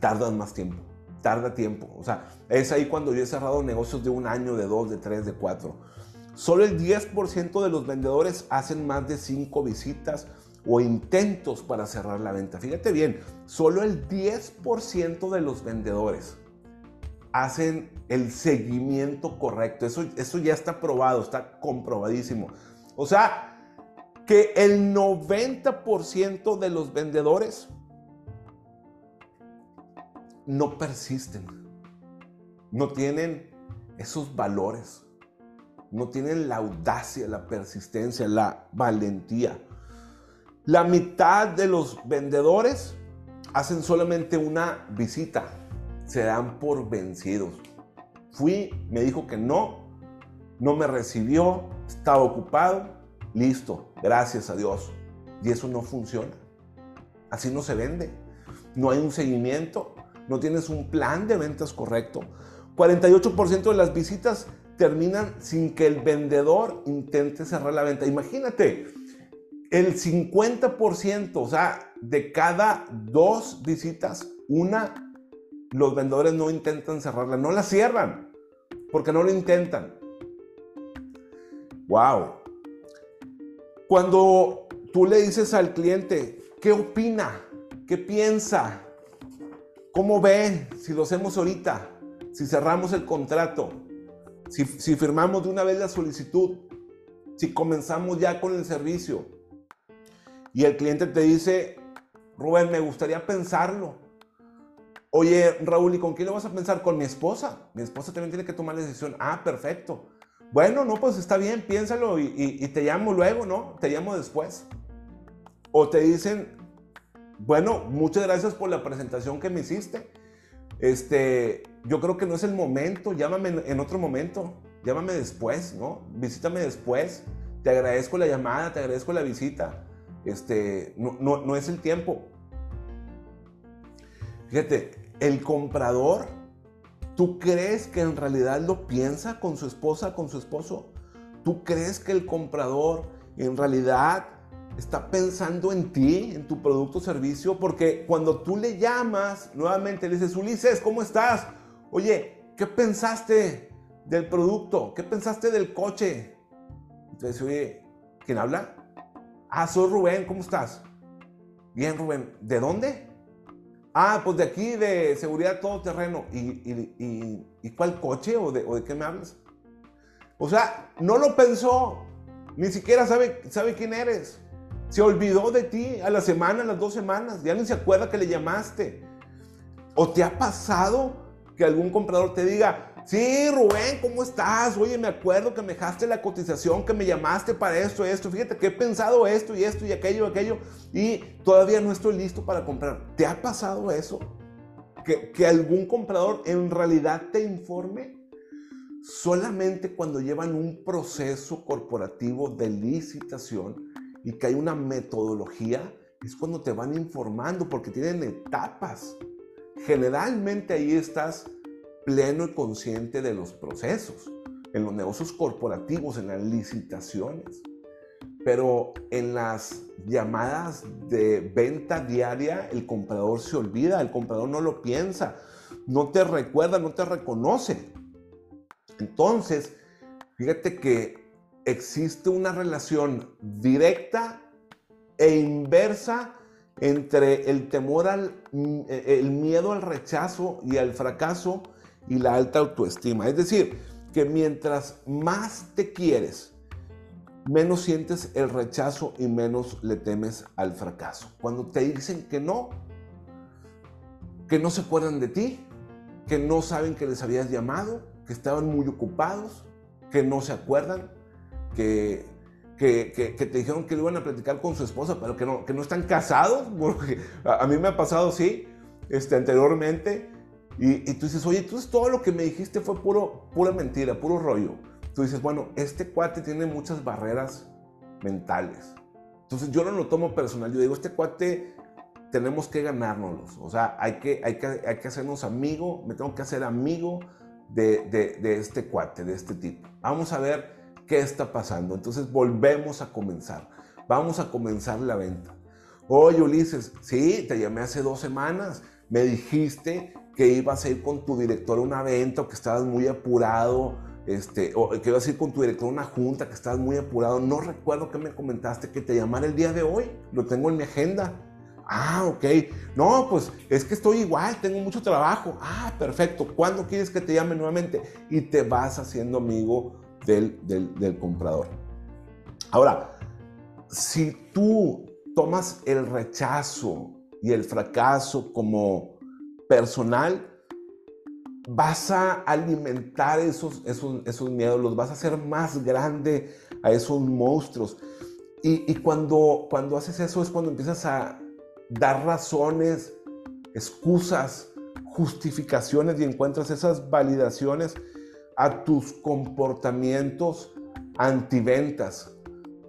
tardas más tiempo, tarda tiempo. O sea, es ahí cuando yo he cerrado negocios de un año, de dos, de tres, de cuatro. Solo el 10% de los vendedores hacen más de cinco visitas o intentos para cerrar la venta. Fíjate bien, solo el 10% de los vendedores hacen el seguimiento correcto. Eso, eso ya está probado, está comprobadísimo. O sea, que el 90% de los vendedores no persisten, no tienen esos valores, no tienen la audacia, la persistencia, la valentía. La mitad de los vendedores hacen solamente una visita, se dan por vencidos. Fui, me dijo que no, no me recibió, estaba ocupado, listo, gracias a Dios. Y eso no funciona. Así no se vende. No hay un seguimiento, no tienes un plan de ventas correcto. 48% de las visitas terminan sin que el vendedor intente cerrar la venta. Imagínate, el 50%, o sea, de cada dos visitas, una, los vendedores no intentan cerrarla, no la cierran, porque no lo intentan. Wow. Cuando tú le dices al cliente, ¿qué opina? ¿Qué piensa? ¿Cómo ve si lo hacemos ahorita? Si cerramos el contrato, si, si firmamos de una vez la solicitud, si comenzamos ya con el servicio y el cliente te dice, Rubén, me gustaría pensarlo. Oye, Raúl, ¿y con quién lo vas a pensar? Con mi esposa. Mi esposa también tiene que tomar la decisión. Ah, perfecto. Bueno, no, pues está bien, piénsalo y, y, te llamo luego, ¿no? Te llamo después. O te dicen, bueno, muchas gracias por la presentación que me hiciste. Este, yo creo que no es el momento, llámame en otro momento, llámame después, ¿no? Visítame después. Te agradezco la llamada, te agradezco la visita. Este, no, no, no es el tiempo. Fíjate, el comprador ¿Tú crees que en realidad lo piensa con su esposa, con su esposo? ¿Tú crees que el comprador en realidad está pensando en ti, en tu producto o servicio? Porque cuando tú le llamas, nuevamente le dices, Ulises, ¿cómo estás? Oye, ¿qué pensaste del producto? ¿Qué pensaste del coche? Entonces, oye, ¿quién habla? Ah, soy Rubén, ¿cómo estás? Bien, Rubén, ¿de dónde? Ah, pues de aquí, de seguridad todo terreno. ¿Y, cuál coche o de, qué me hablas? O sea, no lo pensó. Ni siquiera sabe, sabe quién eres. Se olvidó de ti a la semana, a las dos semanas. Ya ni se acuerda que le llamaste. ¿O te ha pasado que algún comprador te diga, Sí, Rubén, ¿cómo estás? Oye, me acuerdo que me dejaste la cotización, que me llamaste para esto, esto. Fíjate que he pensado esto y esto y aquello aquello y todavía no estoy listo para comprar. ¿Te ha pasado eso? ¿Que, que algún comprador en realidad te informe? Solamente cuando llevan un proceso corporativo de licitación y que hay una metodología, es cuando te van informando porque tienen etapas. Generalmente ahí estás pleno y consciente de los procesos, en los negocios corporativos, en las licitaciones. Pero en las llamadas de venta diaria, el comprador se olvida, el comprador no lo piensa, no te recuerda, no te reconoce. Entonces, fíjate que existe una relación directa e inversa entre el temor al el miedo al rechazo y al fracaso y la alta autoestima. Es decir, que mientras más te quieres, menos sientes el rechazo y menos le temes al fracaso. Cuando te dicen que no, que no se acuerdan de ti, que no saben que les habías llamado, que estaban muy ocupados, que no se acuerdan, que, que, te dijeron que lo iban a platicar con su esposa, pero que no, que no están casados, <laughs> porque a, mí me ha pasado así este, anteriormente, y, tú dices, oye, entonces todo lo que me dijiste fue puro, pura mentira, puro rollo. Tú dices, bueno, este cuate tiene muchas barreras mentales. Entonces yo no lo tomo personal. Yo digo, este cuate tenemos que ganárnoslos. O sea, hay que, hay que, hay que hacernos amigo, me tengo que hacer amigo de, de, de este cuate, de este tipo. Vamos a ver qué está pasando. Entonces volvemos a comenzar. Vamos a comenzar la venta. Oye, Ulises, sí, te llamé hace dos semanas. Me dijiste que ibas a ir con tu director a un evento, que estabas muy apurado, este, o que ibas a ir con tu director a una junta, que estabas muy apurado. No recuerdo que me comentaste que te llamara el día de hoy, lo tengo en mi agenda. Ah, ok. No, pues es que estoy igual, tengo mucho trabajo. Ah, perfecto. ¿Cuándo quieres que te llame nuevamente? Y te vas haciendo amigo del, del, comprador. Ahora, si tú tomas el rechazo y el fracaso como personal, vas a alimentar esos, esos, esos miedos, los vas a hacer más grande a esos monstruos. Y, y, cuando, cuando haces eso es cuando empiezas a dar razones, excusas, justificaciones y encuentras esas validaciones a tus comportamientos antiventas.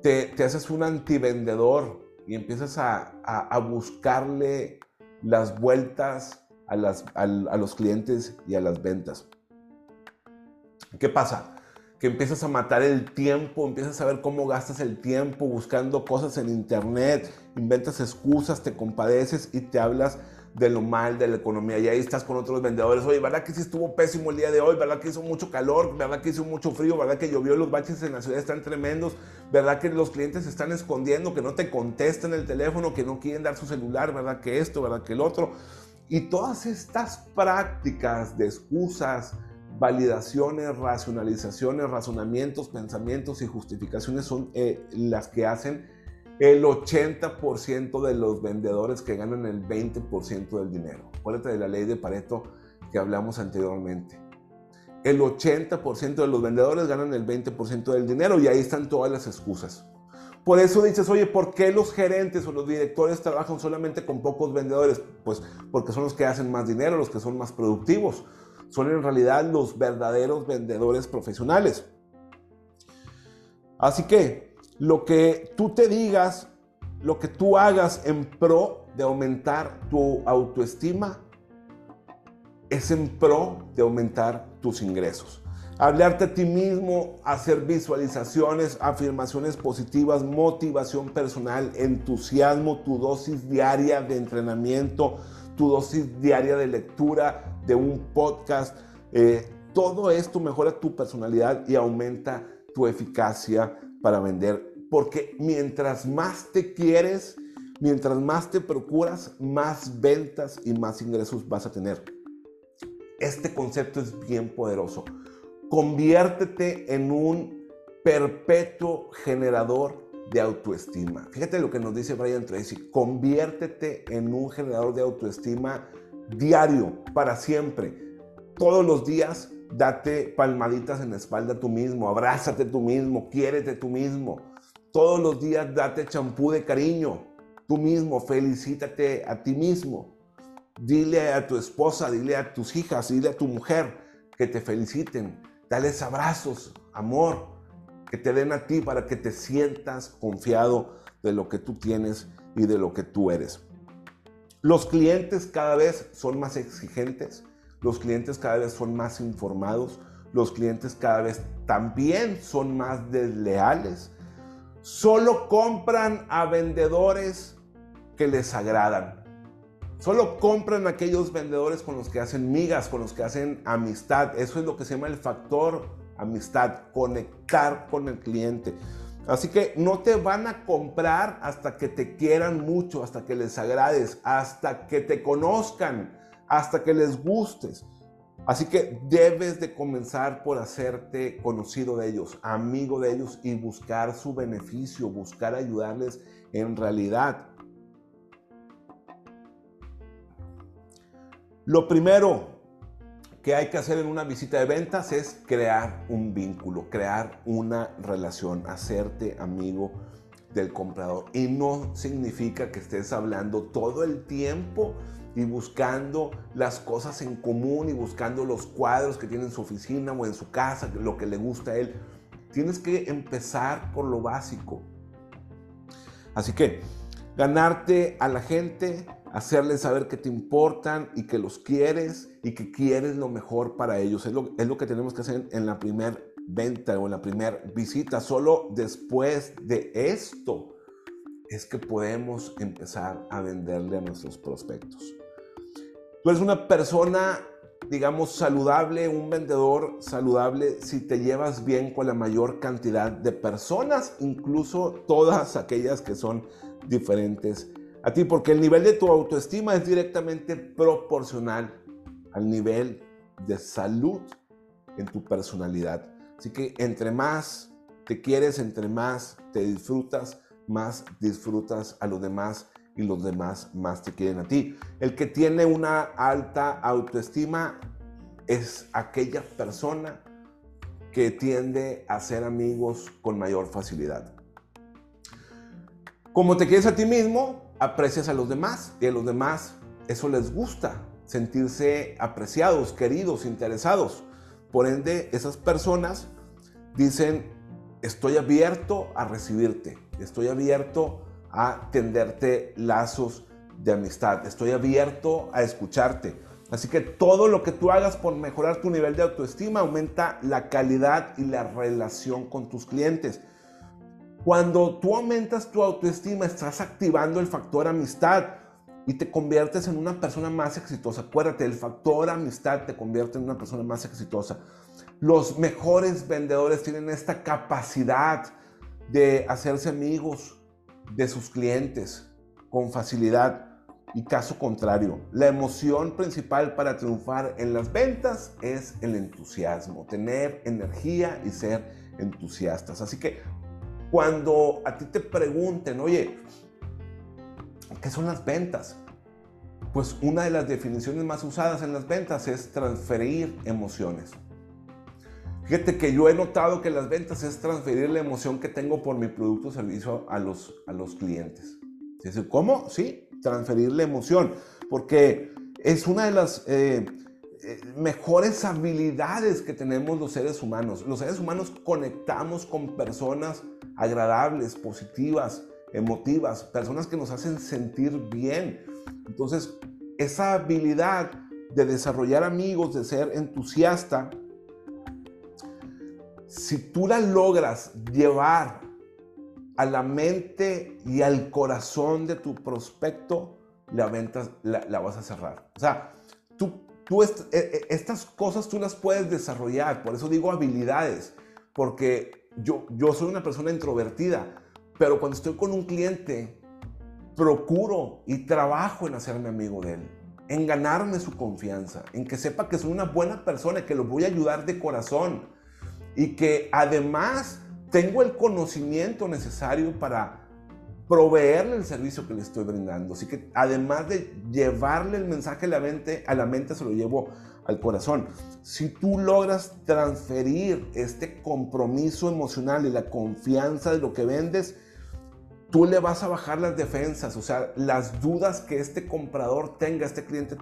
Te, te haces un antivendedor y empiezas a, a, buscarle las vueltas a, las, a, a los clientes y a las ventas. ¿Qué pasa? que empiezas a matar el tiempo, empiezas a ver cómo gastas el tiempo buscando cosas en internet, inventas excusas, te compadeces y te hablas de lo mal de la economía. Y ahí estás con otros vendedores. Oye, ¿verdad que sí estuvo pésimo el día de hoy? ¿Verdad que hizo mucho calor? ¿Verdad que hizo mucho frío? ¿Verdad que llovió? Los baches en la ciudad están tremendos. ¿Verdad que los clientes se están escondiendo? Que no te contestan el teléfono, que no quieren dar su celular. ¿Verdad que esto? ¿Verdad que el otro? Y todas estas prácticas de excusas, validaciones, racionalizaciones, razonamientos, pensamientos y justificaciones son eh, las que hacen el 80% de los vendedores que ganan el 20% del dinero. Acuérdate de la ley de Pareto que hablamos anteriormente. El 80% de los vendedores ganan el 20% del dinero y ahí están todas las excusas. Por eso dices, oye, ¿por qué los gerentes o los directores trabajan solamente con pocos vendedores? Pues porque son los que hacen más dinero, los que son más productivos. Son en realidad los verdaderos vendedores profesionales. Así que lo que tú te digas, lo que tú hagas en pro de aumentar tu autoestima, es en pro de aumentar tus ingresos. Hablarte a ti mismo, hacer visualizaciones, afirmaciones positivas, motivación personal, entusiasmo, tu dosis diaria de entrenamiento, tu dosis diaria de lectura de un podcast. Eh, todo esto mejora tu personalidad y aumenta tu eficacia para vender. Porque mientras más te quieres, mientras más te procuras, más ventas y más ingresos vas a tener. Este concepto es bien poderoso. Conviértete en un perpetuo generador de autoestima. Fíjate lo que nos dice Brian Tracy. Conviértete en un generador de autoestima diario, para siempre. Todos los días date palmaditas en la espalda tú mismo, abrázate tú mismo, quiérete tú mismo. Todos los días date champú de cariño, tú mismo, felicítate a ti mismo. Dile a tu esposa, dile a tus hijas, dile a tu mujer que te feliciten. Dales abrazos, amor, que te den a ti para que te sientas confiado de lo que tú tienes y de lo que tú eres. Los clientes cada vez son más exigentes, los clientes cada vez son más informados, los clientes cada vez también son más desleales. Solo compran a vendedores que les agradan. Solo compran aquellos vendedores con los que hacen migas, con los que hacen amistad. Eso es lo que se llama el factor amistad, conectar con el cliente. Así que no te van a comprar hasta que te quieran mucho, hasta que les agrades, hasta que te conozcan hasta que les gustes. Así que debes de comenzar por hacerte conocido de ellos, amigo de ellos y buscar su beneficio, buscar ayudarles en realidad. Lo primero que hay que hacer en una visita de ventas es crear un vínculo, crear una relación, hacerte amigo del comprador. Y no significa que estés hablando todo el tiempo y buscando las cosas en común y buscando los cuadros que tiene en su oficina o en su casa, lo que le gusta a él. Tienes que empezar por lo básico. Así que ganarte a la gente, hacerles saber que te importan y que los quieres y que quieres lo mejor para ellos. Es lo, es lo que tenemos que hacer en la primera venta o en la primera visita. Solo después de esto es que podemos empezar a venderle a nuestros prospectos. Tú eres una persona, digamos, saludable, un vendedor saludable si te llevas bien con la mayor cantidad de personas, incluso todas aquellas que son diferentes a ti, porque el nivel de tu autoestima es directamente proporcional al nivel de salud en tu personalidad. Así que entre más te quieres, entre más te disfrutas, más disfrutas a los demás y los demás más te quieren a ti. El que tiene una alta autoestima es aquella persona que tiende a ser amigos con mayor facilidad. Como te quieres a ti mismo, aprecias a los demás y a los demás eso les gusta, sentirse apreciados, queridos, interesados. Por ende, esas personas dicen, estoy abierto a recibirte, estoy abierto a tenderte lazos de amistad, estoy abierto a escucharte. Así que todo lo que tú hagas por mejorar tu nivel de autoestima aumenta la calidad y la relación con tus clientes. Cuando tú aumentas tu autoestima, estás activando el factor amistad y te conviertes en una persona más exitosa. Acuérdate, el factor amistad te convierte en una persona más exitosa. Los mejores vendedores tienen esta capacidad de hacerse amigos de sus clientes con facilidad. Y caso contrario, la emoción principal para triunfar en las ventas es el entusiasmo, tener energía y ser entusiastas. Así que cuando a ti te pregunten, oye, ¿qué son las ventas? Pues una de las definiciones más usadas en las ventas es transferir emociones. Fíjate que yo he notado que las ventas es transferir la emoción que tengo por mi producto o servicio a los, a los clientes. ¿Cómo? Sí, transferir la emoción, porque es una de las eh, eh, mejores habilidades que tenemos los seres humanos. Los seres humanos conectamos con personas agradables, positivas, emotivas, personas que nos hacen sentir bien. Entonces, esa habilidad de desarrollar amigos, de ser entusiasta, si tú la logras llevar a la mente y al corazón de tu prospecto, la venta la, vas a cerrar. O sea, tú, tú e, e, estas cosas tú las puedes desarrollar, por eso digo habilidades, porque yo, yo soy una persona introvertida, pero cuando estoy con un cliente, procuro y trabajo en hacerme amigo de él, en ganarme su confianza, en que sepa que soy una buena persona que lo voy a ayudar de corazón y que además tengo el conocimiento necesario para proveerle el servicio que le estoy brindando. Así que además de llevarle el mensaje a la mente, a la mente se lo llevo al corazón. Si tú logras transferir este compromiso emocional y la confianza de lo que vendes, tú le vas a bajar las defensas, o sea, las dudas que este comprador tenga, este cliente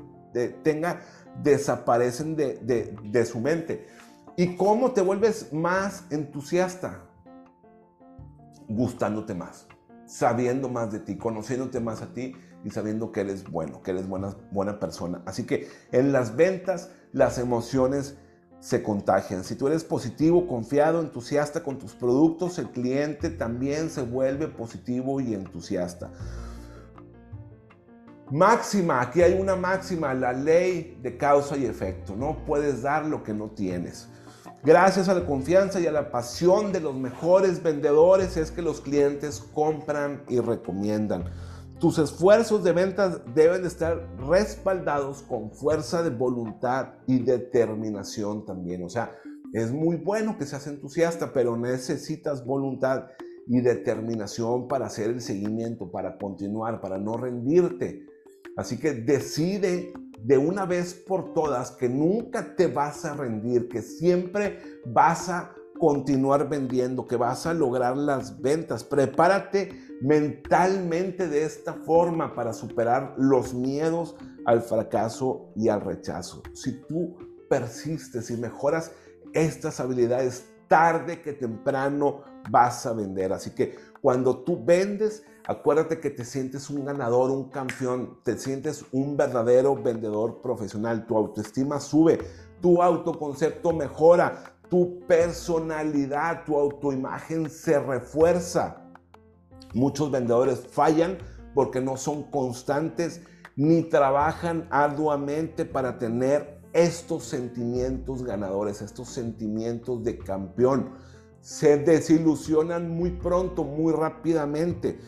tenga, desaparecen de, de su mente. ¿Y cómo te vuelves más entusiasta? gustándote más, sabiendo más de ti, conociéndote más a ti y sabiendo que eres bueno, que eres buena, buena persona. Así que en las ventas las emociones se contagian. Si tú eres positivo, confiado, entusiasta con tus productos, el cliente también se vuelve positivo y entusiasta. Máxima, aquí hay una máxima, la ley de causa y efecto. No puedes dar lo que no tienes. Gracias a la confianza y a la pasión de los mejores vendedores es que los clientes compran y recomiendan. Tus esfuerzos de ventas deben estar respaldados con fuerza de voluntad y determinación también. O sea, es muy bueno que seas entusiasta, pero necesitas voluntad y determinación para hacer el seguimiento, para continuar, para no rendirte. Así que decide de una vez por todas que nunca te vas a rendir, que siempre vas a continuar vendiendo, que vas a lograr las ventas. Prepárate mentalmente de esta forma para superar los miedos al fracaso y al rechazo. Si tú persistes y mejoras estas habilidades, tarde que temprano vas a vender. Así que cuando tú vendes, acuérdate que te sientes un ganador, un campeón, te sientes un verdadero vendedor profesional. Tu autoestima sube, tu autoconcepto mejora, tu personalidad, tu autoimagen se refuerza. Muchos vendedores fallan porque no son constantes ni trabajan arduamente para tener estos sentimientos ganadores, estos sentimientos de campeón. Se desilusionan muy pronto, muy rápidamente.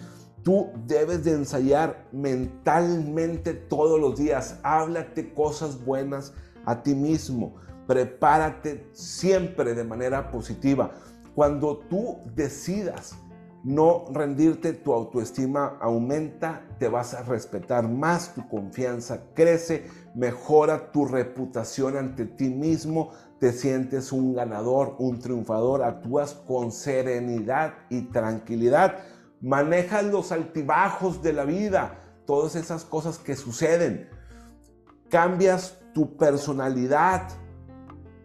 Tú debes de ensayar mentalmente todos los días. Háblate cosas buenas a ti mismo. Prepárate siempre de manera positiva. Cuando tú decidas no rendirte, tu autoestima aumenta, te vas a respetar más, tu confianza crece, mejora tu reputación ante ti mismo, te sientes un ganador, un triunfador, actúas con serenidad y tranquilidad, manejas los altibajos de la vida, todas esas cosas que suceden, cambias tu personalidad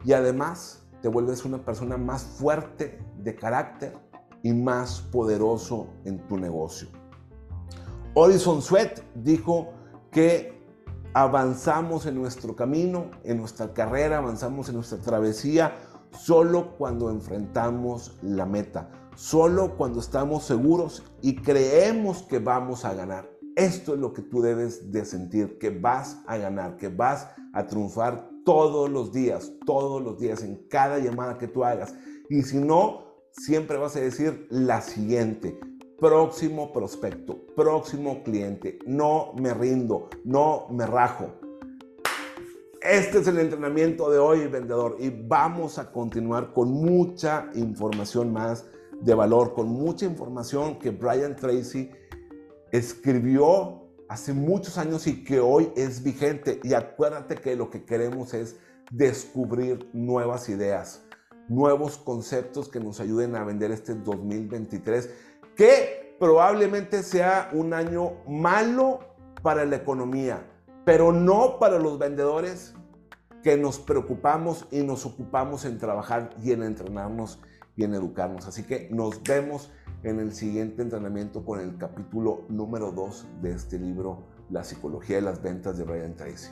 y además te vuelves una persona más fuerte de carácter y más poderoso en tu negocio. Odison Sweat dijo que avanzamos en nuestro camino, en nuestra carrera, avanzamos en nuestra travesía solo cuando enfrentamos la meta, solo cuando estamos seguros y creemos que vamos a ganar. Esto es lo que tú debes de sentir, que vas a ganar, que vas a triunfar todos los días, todos los días, en cada llamada que tú hagas. Y si no, siempre vas a decir la siguiente. Próximo prospecto, próximo cliente, no me rindo, no me rajo. Este es el entrenamiento de hoy, vendedor, y vamos a continuar con mucha información más de valor, con mucha información que Brian Tracy escribió hace muchos años y que hoy es vigente. Y acuérdate que lo que queremos es descubrir nuevas ideas nuevos conceptos que nos ayuden a vender este 2023, que probablemente sea un año malo para la economía, pero no para los vendedores que nos preocupamos y nos ocupamos en trabajar y en entrenarnos y en educarnos. Así que nos vemos en el siguiente entrenamiento con el capítulo número 2 de este libro, La psicología de las ventas de Brian Tracy.